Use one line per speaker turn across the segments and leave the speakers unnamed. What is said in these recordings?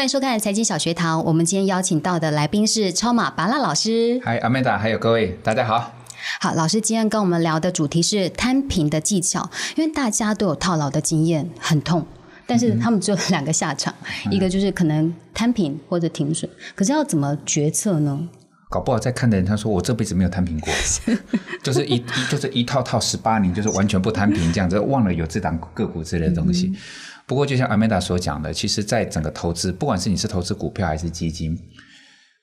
欢迎收看财经小学堂。我们今天邀请到的来宾是超马巴拉老师。
嗨，阿曼达，还有各位，大家好。
好，老师今天跟我们聊的主题是摊平的技巧，因为大家都有套牢的经验，很痛，但是他们只有两个下场，一个就是可能摊平或者停损，可是要怎么决策呢？
搞不好在看的人他说我这辈子没有摊平过，就是一一就是一套套十八年，就是完全不摊平这样子，忘了有这档个股之类的东西。不过就像阿曼达所讲的，其实在整个投资，不管是你是投资股票还是基金，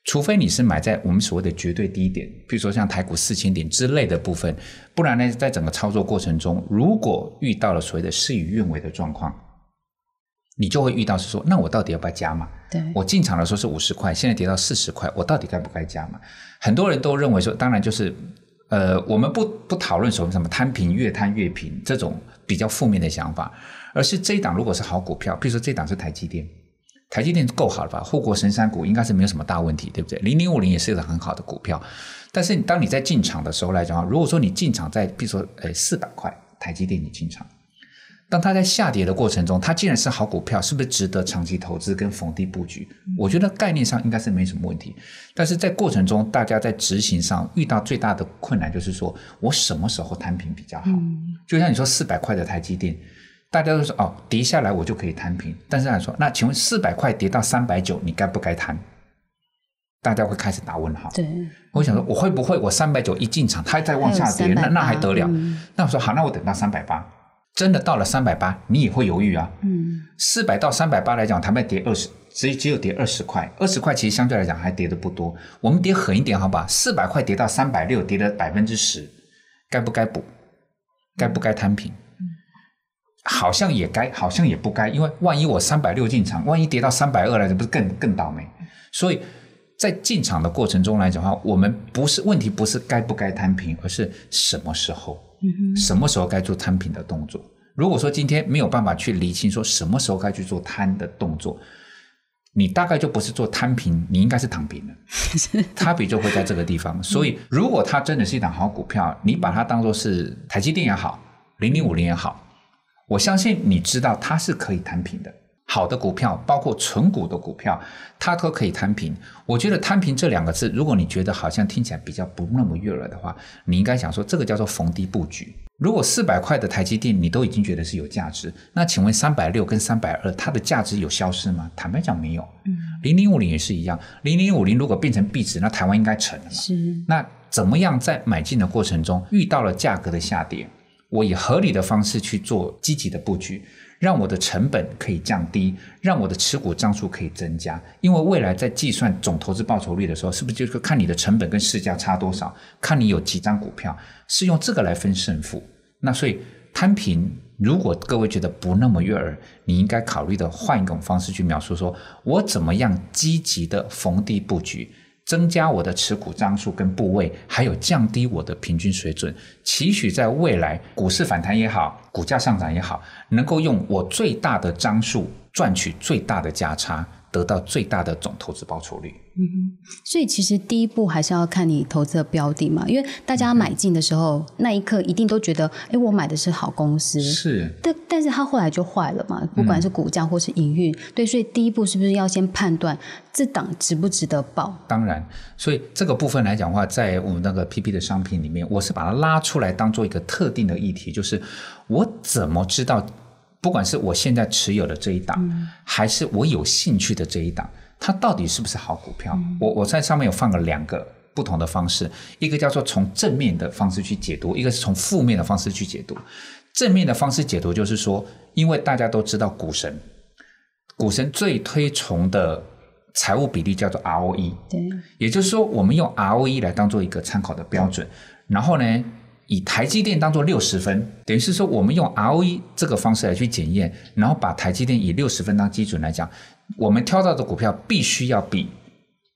除非你是买在我们所谓的绝对低点，比如说像台股四千点之类的部分，不然呢，在整个操作过程中，如果遇到了所谓的事与愿违的状况。你就会遇到是说，那我到底要不要加码？
对，
我进场的时候是五十块，现在跌到四十块，我到底该不该加码？很多人都认为说，当然就是，呃，我们不不讨论什么什么摊平越摊越平这种比较负面的想法，而是这一档如果是好股票，比如说这档是台积电，台积电够好了吧？护国神山股应该是没有什么大问题，对不对？零零五零也是一个很好的股票，但是当你在进场的时候来讲，如果说你进场在比如说呃四百块台积电你进场。当它在下跌的过程中，它既然是好股票，是不是值得长期投资跟逢低布局？我觉得概念上应该是没什么问题。但是在过程中，大家在执行上遇到最大的困难就是说，我什么时候摊平比较好？就像你说四百块的台积电，大家都说哦，跌下来我就可以摊平。但是来说，那请问四百块跌到三百九，你该不该摊？大家会开始打问号。
对，
我想说，我会不会我三百九一进场，它再往下跌，那那还得了？那我说好，那我等到三百八。真的到了三百八，你也会犹豫啊。嗯，四百到三百八来讲，他们跌二十，只只有跌二十块，二十块其实相对来讲还跌的不多。我们跌狠一点，好吧？四百块跌到三百六，跌了百分之十，该不该补？该不该摊平？好像也该，好像也不该，因为万一我三百六进场，万一跌到三百二来，这不是更更倒霉？所以在进场的过程中来讲的话，我们不是问题，不是该不该摊平，而是什么时候。什么时候该做摊平的动作？如果说今天没有办法去理清，说什么时候该去做摊的动作，你大概就不是做摊平，你应该是躺平了。差别就会在这个地方。所以，如果它真的是一档好股票，你把它当做是台积电也好，零零五零也好，我相信你知道它是可以摊平的。好的股票，包括纯股的股票，它都可以摊平。我觉得“摊平”这两个字，如果你觉得好像听起来比较不那么悦耳的话，你应该想说这个叫做逢低布局。如果四百块的台积电你都已经觉得是有价值，那请问三百六跟三百二它的价值有消失吗？坦白讲没有。嗯，零零五零也是一样，零零五零如果变成壁纸，那台湾应该沉了嘛？
是。
那怎么样在买进的过程中遇到了价格的下跌，我以合理的方式去做积极的布局？让我的成本可以降低，让我的持股张数可以增加，因为未来在计算总投资报酬率的时候，是不是就是看你的成本跟市价差多少，看你有几张股票，是用这个来分胜负。那所以摊平，如果各位觉得不那么悦耳，你应该考虑的换一种方式去描述，说我怎么样积极的逢低布局。增加我的持股张数跟部位，还有降低我的平均水准，期许在未来股市反弹也好，股价上涨也好，能够用我最大的张数赚取最大的价差。得到最大的总投资报酬率。
嗯哼，所以其实第一步还是要看你投资的标的嘛，因为大家买进的时候那一刻一定都觉得，哎，我买的是好公司。
是。
但但是它后来就坏了嘛，不管是股价或是营运。对，所以第一步是不是要先判断这档值不值得报？
当然，所以这个部分来讲的话，在我们那个 PP 的商品里面，我是把它拉出来当做一个特定的议题，就是我怎么知道？不管是我现在持有的这一档，还是我有兴趣的这一档，它到底是不是好股票？我我在上面有放了两个不同的方式，一个叫做从正面的方式去解读，一个是从负面的方式去解读。正面的方式解读就是说，因为大家都知道股神，股神最推崇的财务比例叫做 ROE，
对，
也就是说，我们用 ROE 来当做一个参考的标准，然后呢？以台积电当做六十分，等于是说我们用 ROE 这个方式来去检验，然后把台积电以六十分当基准来讲，我们挑到的股票必须要比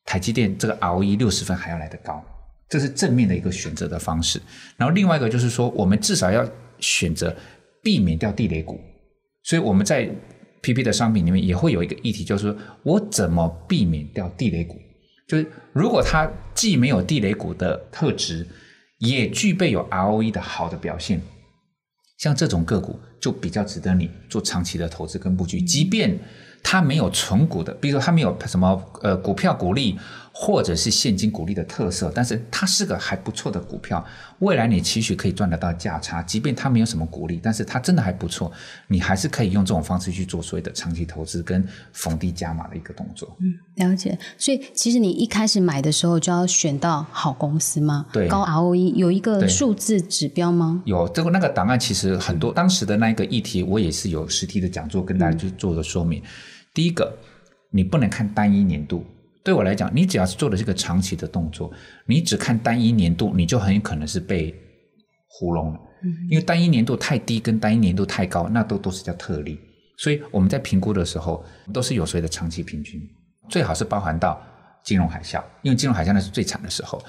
台积电这个 ROE 六十分还要来得高，这是正面的一个选择的方式。然后另外一个就是说，我们至少要选择避免掉地雷股，所以我们在 PP 的商品里面也会有一个议题，就是说我怎么避免掉地雷股，就是如果它既没有地雷股的特质。也具备有 ROE 的好的表现，像这种个股，就比较值得你做长期的投资跟布局，即便它没有存股的，比如说它没有什么呃股票股利。或者是现金股利的特色，但是它是个还不错的股票，未来你期许可以赚得到价差，即便它没有什么股利，但是它真的还不错，你还是可以用这种方式去做所谓的长期投资跟逢低加码的一个动作。
嗯，了解。所以其实你一开始买的时候就要选到好公司吗？
对，
高 ROE 有一个数字指标吗？
有，这个那个档案其实很多，当时的那一个议题我也是有实体的讲座跟大家去做的说明。第一个，你不能看单一年度。对我来讲，你只要是做的是个长期的动作，你只看单一年度，你就很有可能是被糊弄了。因为单一年度太低跟单一年度太高，那都都是叫特例。所以我们在评估的时候，都是有所谓的长期平均，最好是包含到金融海啸，因为金融海啸那是最惨的时候。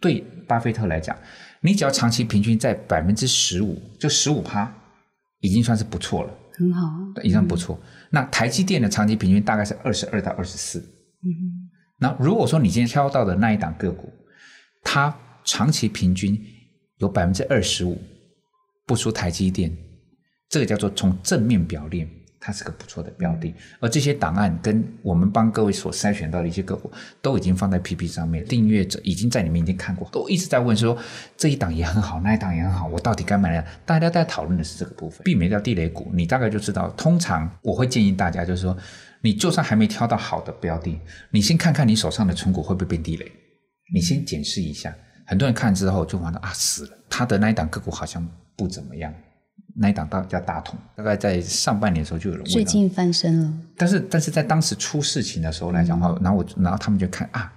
对巴菲特来讲，你只要长期平均在百分之十五，就十五趴，已经算是不错了，
很好，
已经不错。那台积电的长期平均大概是二十二到二十四。嗯那如果说你今天挑到的那一档个股，它长期平均有百分之二十五不输台积电，这个叫做从正面表列，它是个不错的标的。而这些档案跟我们帮各位所筛选到的一些个股，都已经放在 PP 上面，订阅者已经在里面已经看过，都一直在问说这一档也很好，那一档也很好，我到底该买哪？大家在讨论的是这个部分，避免掉地雷股。你大概就知道，通常我会建议大家就是说。你就算还没挑到好的标的，你先看看你手上的存股会不会变地雷，你先检视一下。很多人看之后就完了啊，死了，他的那一档个股好像不怎么样。那一档大叫大同，大概在上半年的时候就有人问。
最近翻身了。
但是但是在当时出事情的时候来讲的话，然后我然后他们就看啊，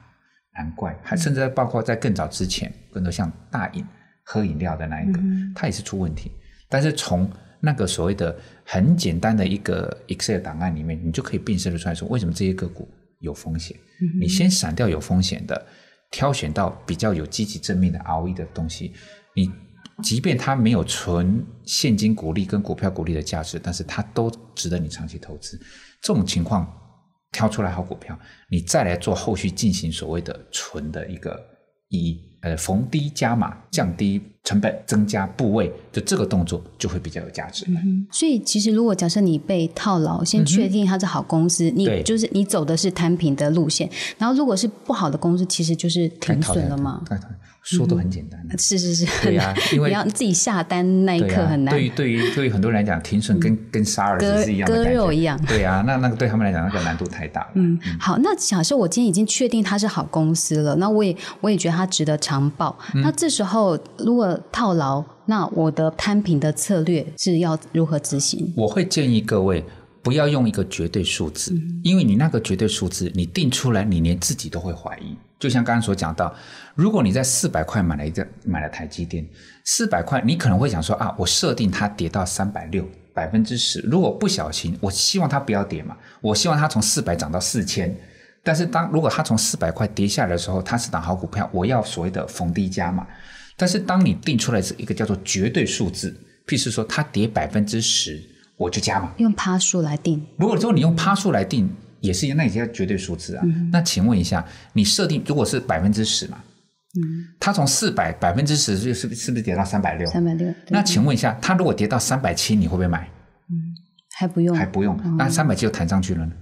难怪，还甚至包括在更早之前，更多像大饮喝饮料的那一个，它也是出问题。但是从那个所谓的很简单的一个 Excel 档案里面，你就可以辨识的出来说，为什么这些个股有风险？你先闪掉有风险的，挑选到比较有积极正面的 ROE 的东西。你即便它没有纯现金股利跟股票股利的价值，但是它都值得你长期投资。这种情况挑出来好股票，你再来做后续进行所谓的纯的一个意义。呃，逢低加码，降低成本，增加部位，就这个动作就会比较有价值。
所以，其实如果假设你被套牢，先确定它是好公司，你就是你走的是摊平的路线。然后，如果是不好的公司，其实就是停损了嘛。
说都很简单，
是是是，
对呀，因为
你要自己下单那一刻很难。
对于对于对于很多人来讲，停损跟跟杀儿子是一样的
割肉一样。
对呀，那那个对他们来讲，那个难度太大了。
嗯，好，那假设我今天已经确定它是好公司了，那我也我也觉得它值得长报。那这时候如果套牢，那我的摊平的策略是要如何执行？
我会建议各位不要用一个绝对数字，因为你那个绝对数字你定出来，你连自己都会怀疑。就像刚刚所讲到，如果你在四百块买了一个买了台积电，四百块，你可能会想说啊，我设定它跌到三百六，百分之十。如果不小心，我希望它不要跌嘛，我希望它从四百涨到四千。但是当如果它从四百块跌下来的时候，它是档好股票，我要所谓的逢低加嘛。但是当你定出来是一个叫做绝对数字，譬如说它跌百分之十，我就加嘛。
用趴数来定。
如果说你用趴数来定。也是一样，那也叫绝对数字啊。那请问一下，你设定如果是百分之十嘛？嗯，它从四百百分之十就是是不是跌到三百六？
三百六。
那请问一下，它如果跌到三百七，你会不会买？
嗯，还不用，
还不用。那三百七又弹上去了呢？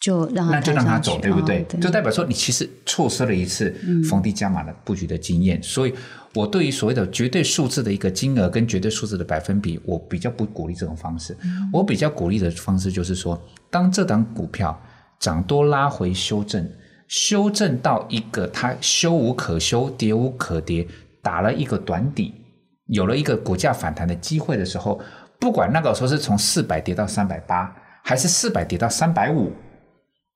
就让
那就让他走，对不对？就代表说你其实错失了一次逢低加码的布局的经验。所以，我对于所谓的绝对数字的一个金额跟绝对数字的百分比，我比较不鼓励这种方式。我比较鼓励的方式就是说，当这档股票涨多拉回修正，修正到一个它修无可修、跌无可跌，打了一个短底，有了一个股价反弹的机会的时候，不管那个时候是从四百跌到三百八，还是四百跌到三百五。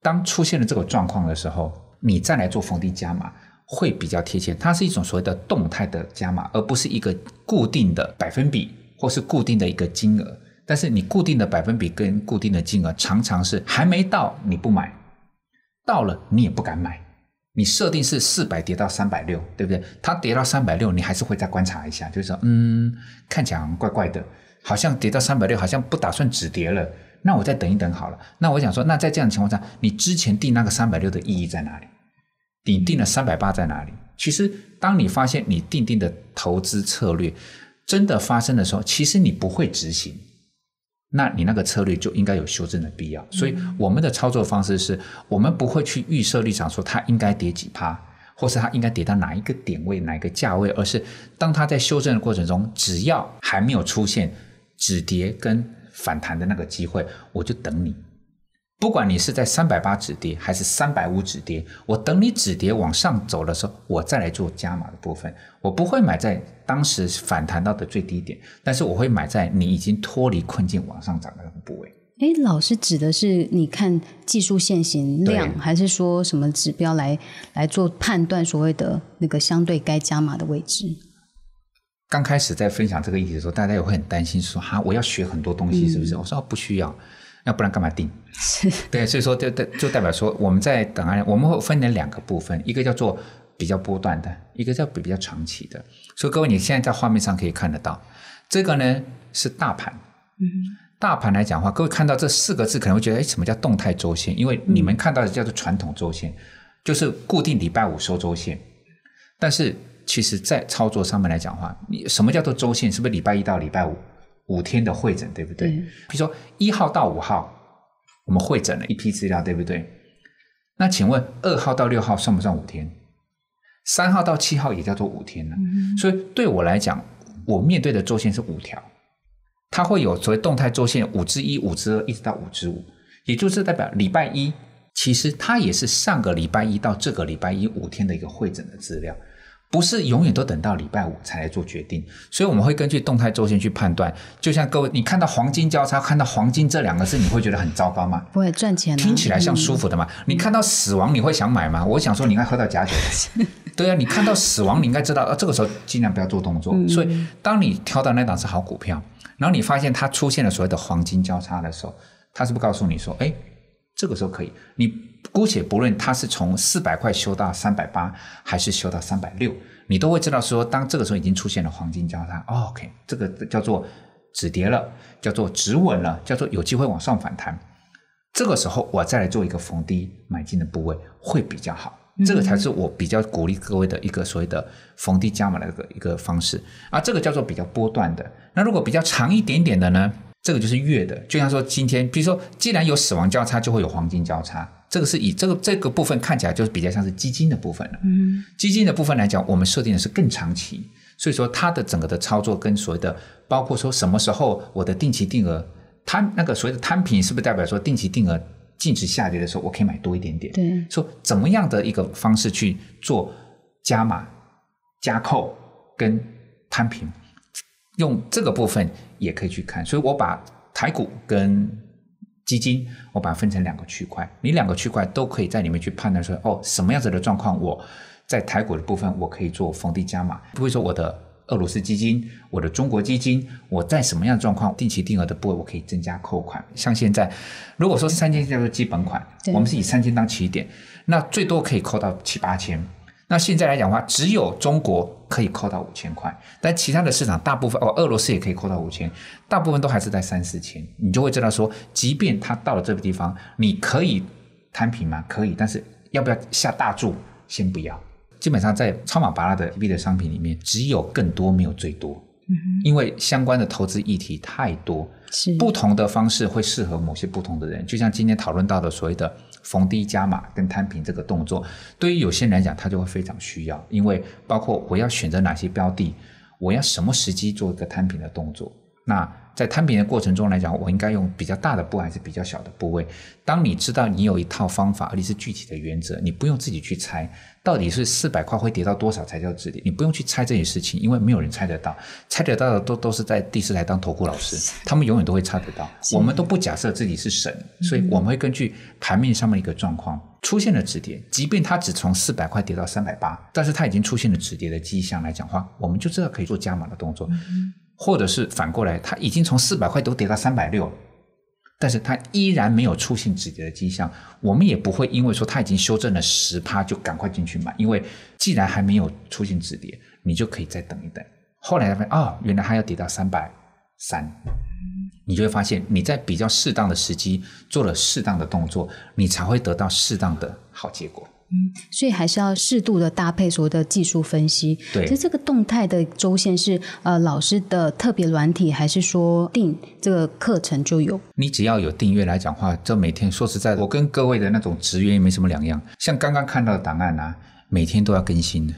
当出现了这个状况的时候，你再来做逢低加码会比较贴切。它是一种所谓的动态的加码，而不是一个固定的百分比或是固定的一个金额。但是你固定的百分比跟固定的金额常常是还没到你不买，到了你也不敢买。你设定是四百跌到三百六，对不对？它跌到三百六，你还是会再观察一下，就是说，嗯，看起来怪怪的，好像跌到三百六，好像不打算止跌了。那我再等一等好了。那我想说，那在这样的情况下，你之前定那个三百六的意义在哪里？你定了三百八在哪里？其实，当你发现你定定的投资策略真的发生的时候，其实你不会执行，那你那个策略就应该有修正的必要。所以我们的操作方式是，我们不会去预设立场说它应该跌几趴，或是它应该跌到哪一个点位、哪一个价位，而是当它在修正的过程中，只要还没有出现止跌跟反弹的那个机会，我就等你。不管你是在三百八止跌还是三百五止跌，我等你止跌往上走的时候，我再来做加码的部分。我不会买在当时反弹到的最低点，但是我会买在你已经脱离困境往上涨的那个部位。
哎，老师指的是你看技术线型量，还是说什么指标来来做判断所谓的那个相对该加码的位置？
刚开始在分享这个议题的时候，大家也会很担心说：“哈，我要学很多东西，是不是？”我说：“不需要。”要不然干嘛定？
是
对，所以说就就就代表说我们在等案，我们会分成两个部分，一个叫做比较波段的，一个叫比较长期的。所以各位你现在在画面上可以看得到，这个呢是大盘。嗯，大盘来讲的话，各位看到这四个字可能会觉得，哎，什么叫动态周线？因为你们看到的叫做传统周线，就是固定礼拜五收周线。但是其实，在操作上面来讲的话，你什么叫做周线？是不是礼拜一到礼拜五？五天的会诊，对不对？比如说一号到五号，我们会诊了一批资料，对不对？那请问二号到六号算不算五天？三号到七号也叫做五天呢？所以对我来讲，我面对的周线是五条，它会有所谓动态周线五之一、五之二，一直到五之五，也就是代表礼拜一其实它也是上个礼拜一到这个礼拜一五天的一个会诊的资料。不是永远都等到礼拜五才来做决定，所以我们会根据动态周线去判断。就像各位，你看到黄金交叉，看到黄金这两个字，你会觉得很糟糕吗？
不会赚钱，
听起来像舒服的吗？你看到死亡，你会想买吗？我想说，你应该喝到假酒。对啊，你看到死亡，你应该知道，啊，这个时候尽量不要做动作。所以，当你挑到那档是好股票，然后你发现它出现了所谓的黄金交叉的时候，它是不是告诉你说，哎，这个时候可以你。姑且不论它是从四百块修到三百八，还是修到三百六，你都会知道说，当这个时候已经出现了黄金交叉，OK，这个叫做止跌了，叫做止稳了，叫做有机会往上反弹。这个时候我再来做一个逢低买进的部位会比较好，这个才是我比较鼓励各位的一个所谓的逢低加码的一个一个方式啊。这个叫做比较波段的。那如果比较长一点点的呢？这个就是月的，就像说今天，比如说既然有死亡交叉，就会有黄金交叉。这个是以这个这个部分看起来就是比较像是基金的部分了。嗯，基金的部分来讲，我们设定的是更长期，所以说它的整个的操作跟所谓的包括说什么时候我的定期定额摊那个所谓的摊平，是不是代表说定期定额净值下跌的时候，我可以买多一点点？
对，
说怎么样的一个方式去做加码、加扣跟摊平，用这个部分也可以去看。所以我把台股跟基金，我把它分成两个区块，你两个区块都可以在里面去判断说，哦，什么样子的状况，我在台股的部分我可以做逢低加码，不会说我的俄罗斯基金、我的中国基金，我在什么样的状况定期定额的部位我可以增加扣款。像现在，如果说是三千叫做基本款，我们是以三千当起点，那最多可以扣到七八千。那现在来讲的话，只有中国可以扣到五千块，但其他的市场大部分哦，俄罗斯也可以扣到五千，大部分都还是在三四千。你就会知道说，即便他到了这个地方，你可以摊平吗？可以，但是要不要下大注？先不要。基本上在超马巴拉的 B 的商品里面，只有更多，没有最多。因为相关的投资议题太多，
是
不同的方式会适合某些不同的人。就像今天讨论到的所谓的。逢低加码跟摊平这个动作，对于有些人来讲，他就会非常需要，因为包括我要选择哪些标的，我要什么时机做一个摊平的动作，那。在摊平的过程中来讲，我应该用比较大的部还是比较小的部位？当你知道你有一套方法，而且是具体的原则，你不用自己去猜到底是四百块会跌到多少才叫止跌，你不用去猜这些事情，因为没有人猜得到，猜得到的都都是在第四台当投顾老师，他们永远都会猜得到。我们都不假设自己是神，所以我们会根据盘面上面一个状况出现了止跌，即便它只从四百块跌到三百八，但是它已经出现了止跌的迹象来讲话，我们就知道可以做加码的动作。或者是反过来，它已经从四百块都跌到三百六，但是它依然没有出现止跌的迹象，我们也不会因为说它已经修正了十趴就赶快进去买，因为既然还没有出现止跌，你就可以再等一等。后来发现哦，原来它要跌到三百三，你就会发现你在比较适当的时机做了适当的动作，你才会得到适当的好结果。
所以还是要适度的搭配所有的技术分析。
对，
其实这个动态的周线是呃老师的特别软体，还是说定这个课程就有？
你只要有订阅来讲话，这每天说实在的，我跟各位的那种职员也没什么两样。像刚刚看到的档案啊，每天都要更新的。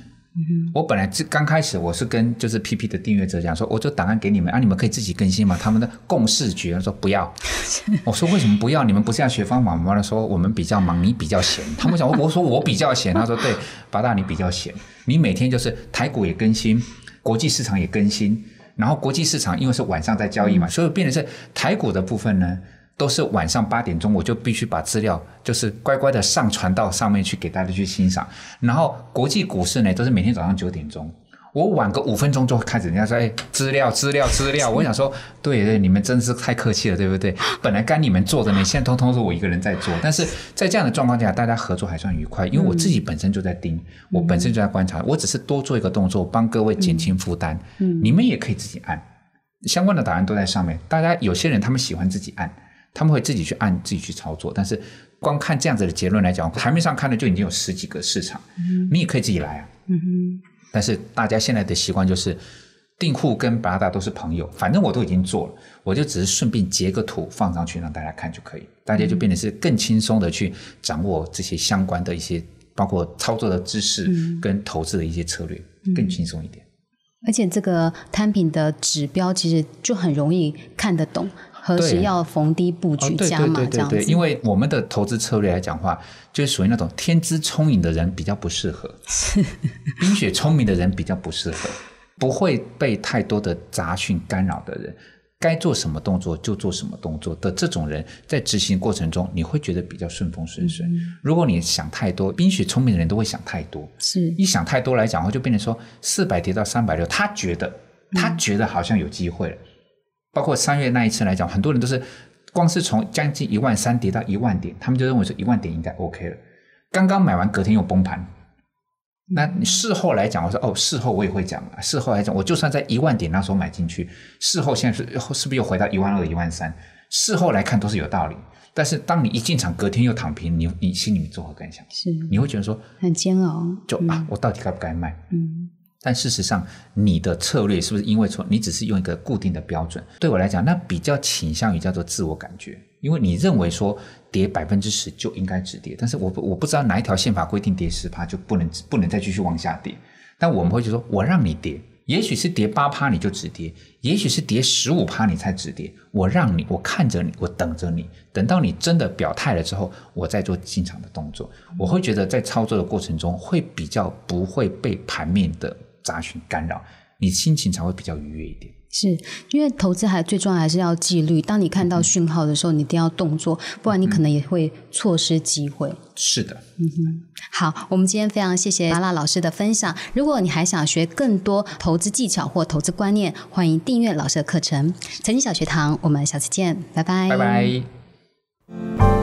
我本来刚开始我是跟就是 PP 的订阅者讲说，我这档案给你们啊，你们可以自己更新嘛。他们的共识觉说不要。我说为什么不要？你们不是要学方法吗？他说我们比较忙，你比较闲。他们讲我说我比较闲。他说对，八大你比较闲，你每天就是台股也更新，国际市场也更新，然后国际市场因为是晚上在交易嘛，所以变成是台股的部分呢。都是晚上八点钟，我就必须把资料就是乖乖的上传到上面去给大家去欣赏。然后国际股市呢，都是每天早上九点钟，我晚个五分钟就开始，人家说哎，资料资料资料。我想说，对对，你们真是太客气了，对不对？本来该你们做的呢，现在通通是我一个人在做。但是在这样的状况下，大家合作还算愉快，因为我自己本身就在盯，我本身就在观察，我只是多做一个动作，帮各位减轻负担。嗯，你们也可以自己按，相关的答案都在上面。大家有些人他们喜欢自己按。他们会自己去按自己去操作，但是光看这样子的结论来讲，台面上看的就已经有十几个市场，你也可以自己来啊。嗯哼。但是大家现在的习惯就是，订户跟八大都是朋友，反正我都已经做了，我就只是顺便截个图放上去让大家看就可以，大家就变得是更轻松的去掌握这些相关的一些包括操作的知识跟投资的一些策略，更轻松一点。
而且这个摊品的指标其实就很容易看得懂。何时要逢低布局加码这样子？
因为我们的投资策略来讲话，就是属于那种天资聪颖的人比较不适合，冰雪聪明的人比较不适合，不会被太多的杂讯干扰的人，该做什么动作就做什么动作的这种人，在执行过程中你会觉得比较顺风顺水。如果你想太多，冰雪聪明的人都会想太多，
是。
一想太多来讲话，就变成说四百跌到三百六，他觉得他觉得好像有机会了。包括三月那一次来讲，很多人都是光是从将近一万三跌到一万点，他们就认为说一万点应该 OK 了。刚刚买完，隔天又崩盘。那事后来讲，我说哦，事后我也会讲啊。事后来讲，我就算在一万点那时候买进去，事后现在是是不是又回到一万二、一万三？事后来看都是有道理。但是当你一进场，隔天又躺平，你你心里面作何感想？
是
你会觉得说
很煎熬，
就啊，我到底该不该卖？嗯。但事实上，你的策略是不是因为说你只是用一个固定的标准？对我来讲，那比较倾向于叫做自我感觉，因为你认为说跌百分之十就应该止跌，但是我我不知道哪一条宪法规定跌十趴就不能不能再继续往下跌。但我们会就说，我让你跌，也许是跌八趴你就止跌，也许是跌十五趴你才止跌。我让你，我看着你，我等着你，等到你真的表态了之后，我再做进场的动作。我会觉得在操作的过程中会比较不会被盘面的。杂讯干扰，你心情才会比较愉悦一点。
是因为投资还最重要还是要纪律。当你看到讯号的时候，你一定要动作，不然你可能也会错失机会。
是的，
嗯哼。好，我们今天非常谢谢拉拉老师的分享。如果你还想学更多投资技巧或投资观念，欢迎订阅老师的课程《财经小学堂》。我们下次见，拜拜，
拜拜。